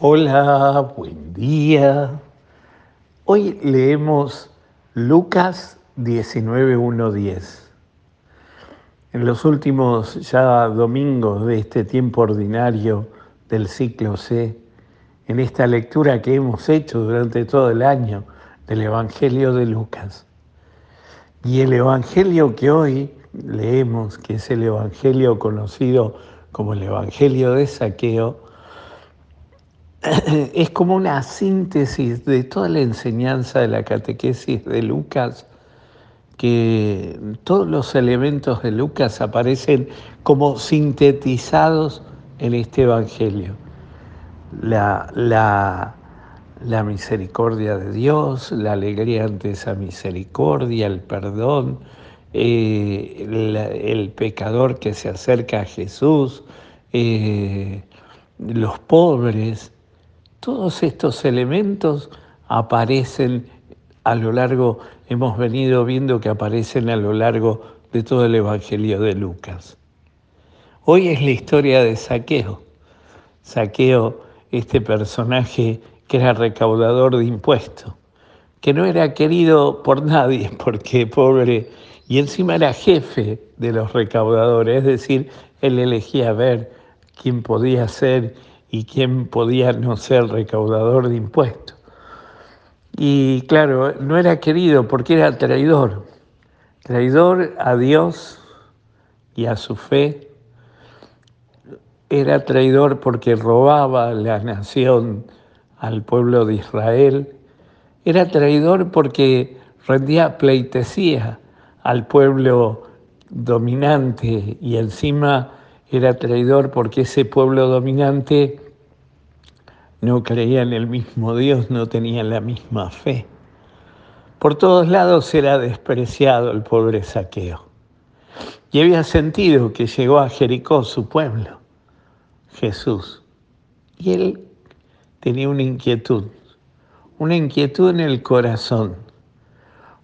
Hola, buen día. Hoy leemos Lucas 19.1.10. En los últimos ya domingos de este tiempo ordinario del ciclo C, en esta lectura que hemos hecho durante todo el año del Evangelio de Lucas. Y el Evangelio que hoy leemos, que es el Evangelio conocido como el Evangelio de Saqueo, es como una síntesis de toda la enseñanza de la catequesis de Lucas, que todos los elementos de Lucas aparecen como sintetizados en este Evangelio. La, la, la misericordia de Dios, la alegría ante esa misericordia, el perdón, eh, el, pecador que se acerca a Jesús, eh, los pobres, todos estos elementos aparecen a lo largo, hemos venido viendo que aparecen a lo largo de todo el Evangelio de Lucas. Hoy es la historia de Saqueo. Saqueo, este personaje que era recaudador de impuestos, que no era querido por nadie porque pobre, y encima era jefe de los recaudadores, es decir, él elegía ver quién podía ser y quién podía no ser recaudador de impuestos. Y claro, no era querido porque era traidor, traidor a Dios y a su fe. Era traidor porque robaba la nación al pueblo de Israel. Era traidor porque rendía pleitesía al pueblo dominante y encima era traidor porque ese pueblo dominante no creía en el mismo Dios, no tenía la misma fe. Por todos lados era despreciado el pobre saqueo. Y había sentido que llegó a Jericó, su pueblo, Jesús. Y él tenía una inquietud, una inquietud en el corazón,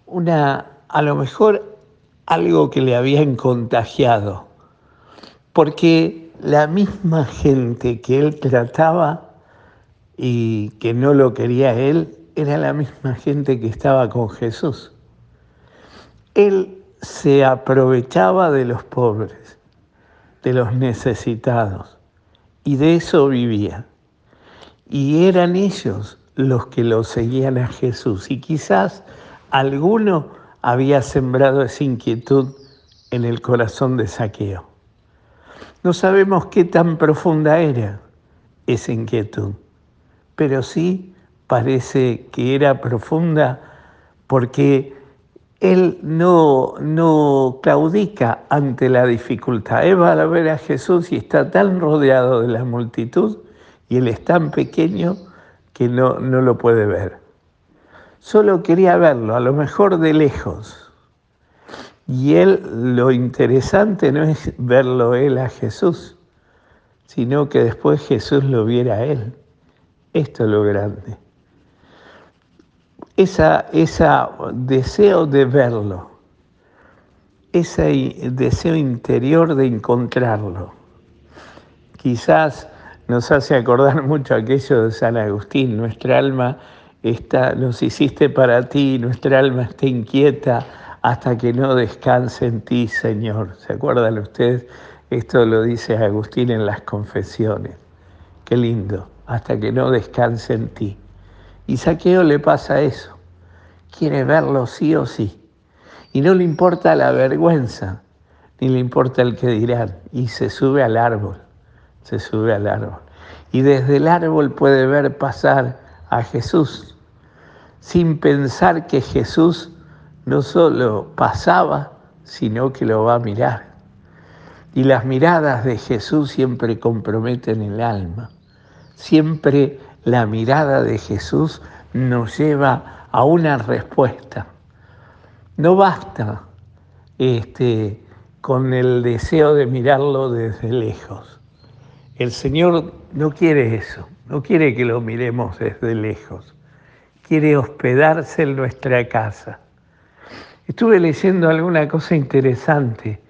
una, a lo mejor algo que le habían contagiado porque la misma gente que él trataba y que no lo quería él, era la misma gente que estaba con Jesús. Él se aprovechaba de los pobres, de los necesitados, y de eso vivía. Y eran ellos los que lo seguían a Jesús. Y quizás alguno había sembrado esa inquietud en el corazón de Saqueo. No sabemos qué tan profunda era esa inquietud, pero sí parece que era profunda porque él no, no claudica ante la dificultad. Él va a ver a Jesús y está tan rodeado de la multitud y él es tan pequeño que no, no lo puede ver. Solo quería verlo, a lo mejor de lejos y él, lo interesante no es verlo él a Jesús, sino que después Jesús lo viera a él. Esto es lo grande. Esa, esa deseo de verlo, ese deseo interior de encontrarlo, quizás nos hace acordar mucho aquello de San Agustín, nuestra alma está, nos hiciste para ti, nuestra alma está inquieta hasta que no descanse en ti, Señor. ¿Se acuerdan ustedes? Esto lo dice Agustín en las confesiones. Qué lindo, hasta que no descanse en ti. Y Saqueo le pasa eso. Quiere verlo sí o sí. Y no le importa la vergüenza, ni le importa el que dirán. Y se sube al árbol, se sube al árbol. Y desde el árbol puede ver pasar a Jesús, sin pensar que Jesús no solo pasaba, sino que lo va a mirar. Y las miradas de Jesús siempre comprometen el alma. Siempre la mirada de Jesús nos lleva a una respuesta. No basta este, con el deseo de mirarlo desde lejos. El Señor no quiere eso, no quiere que lo miremos desde lejos. Quiere hospedarse en nuestra casa Estuve leyendo alguna cosa interesante,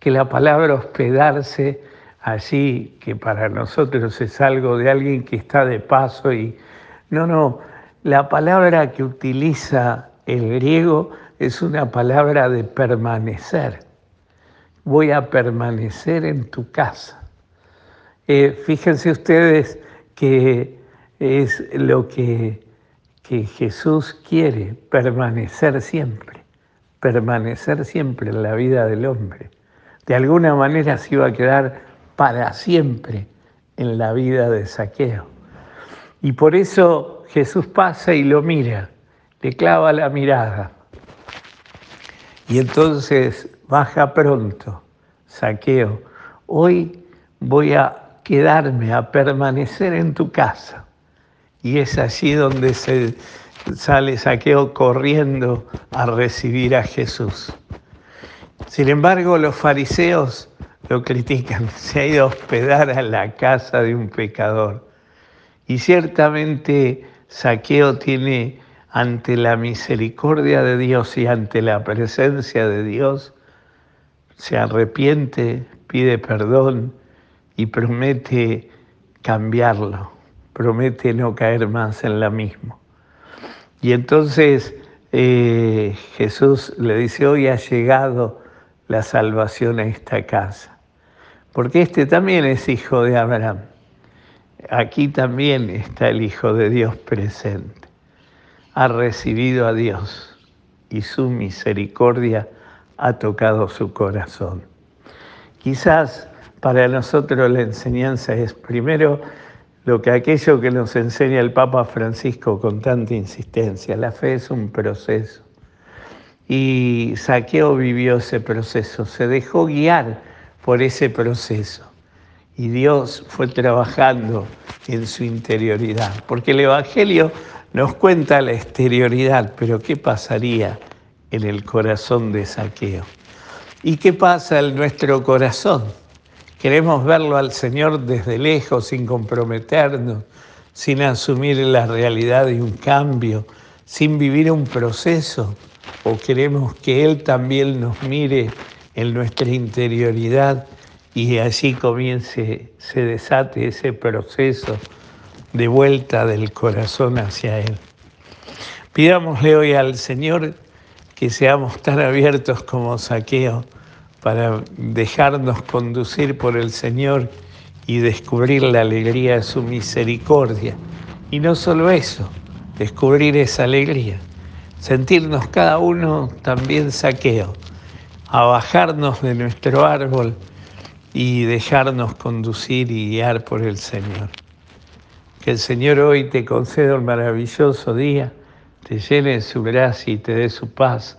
que la palabra hospedarse allí que para nosotros es algo de alguien que está de paso y no, no, la palabra que utiliza el griego es una palabra de permanecer. Voy a permanecer en tu casa. Eh, fíjense ustedes que es lo que, que Jesús quiere, permanecer siempre, permanecer siempre en la vida del hombre. De alguna manera se iba a quedar para siempre en la vida de Saqueo. Y por eso Jesús pasa y lo mira, le clava la mirada. Y entonces baja pronto, Saqueo, hoy voy a quedarme, a permanecer en tu casa. Y es allí donde se sale Saqueo corriendo a recibir a Jesús. Sin embargo, los fariseos lo critican, se ha ido a hospedar a la casa de un pecador. Y ciertamente Saqueo tiene ante la misericordia de Dios y ante la presencia de Dios, se arrepiente, pide perdón y promete cambiarlo, promete no caer más en la misma. Y entonces eh, Jesús le dice, hoy ha llegado la salvación a esta casa porque este también es hijo de Abraham. Aquí también está el Hijo de Dios presente. Ha recibido a Dios y su misericordia ha tocado su corazón. Quizás para nosotros la enseñanza es primero lo que aquello que nos enseña el Papa Francisco con tanta insistencia. La fe es un proceso. Y Saqueo vivió ese proceso, se dejó guiar por ese proceso. Y Dios fue trabajando en su interioridad, porque el Evangelio nos cuenta la exterioridad, pero ¿qué pasaría en el corazón de Saqueo? ¿Y qué pasa en nuestro corazón? Queremos verlo al Señor desde lejos, sin comprometernos, sin asumir la realidad de un cambio, sin vivir un proceso, o queremos que Él también nos mire en nuestra interioridad y así comience, se desate ese proceso de vuelta del corazón hacia Él. Pidámosle hoy al Señor que seamos tan abiertos como saqueo para dejarnos conducir por el Señor y descubrir la alegría de su misericordia. Y no solo eso, descubrir esa alegría, sentirnos cada uno también saqueo a bajarnos de nuestro árbol y dejarnos conducir y guiar por el Señor. Que el Señor hoy te conceda un maravilloso día, te llene de su gracia y te dé su paz.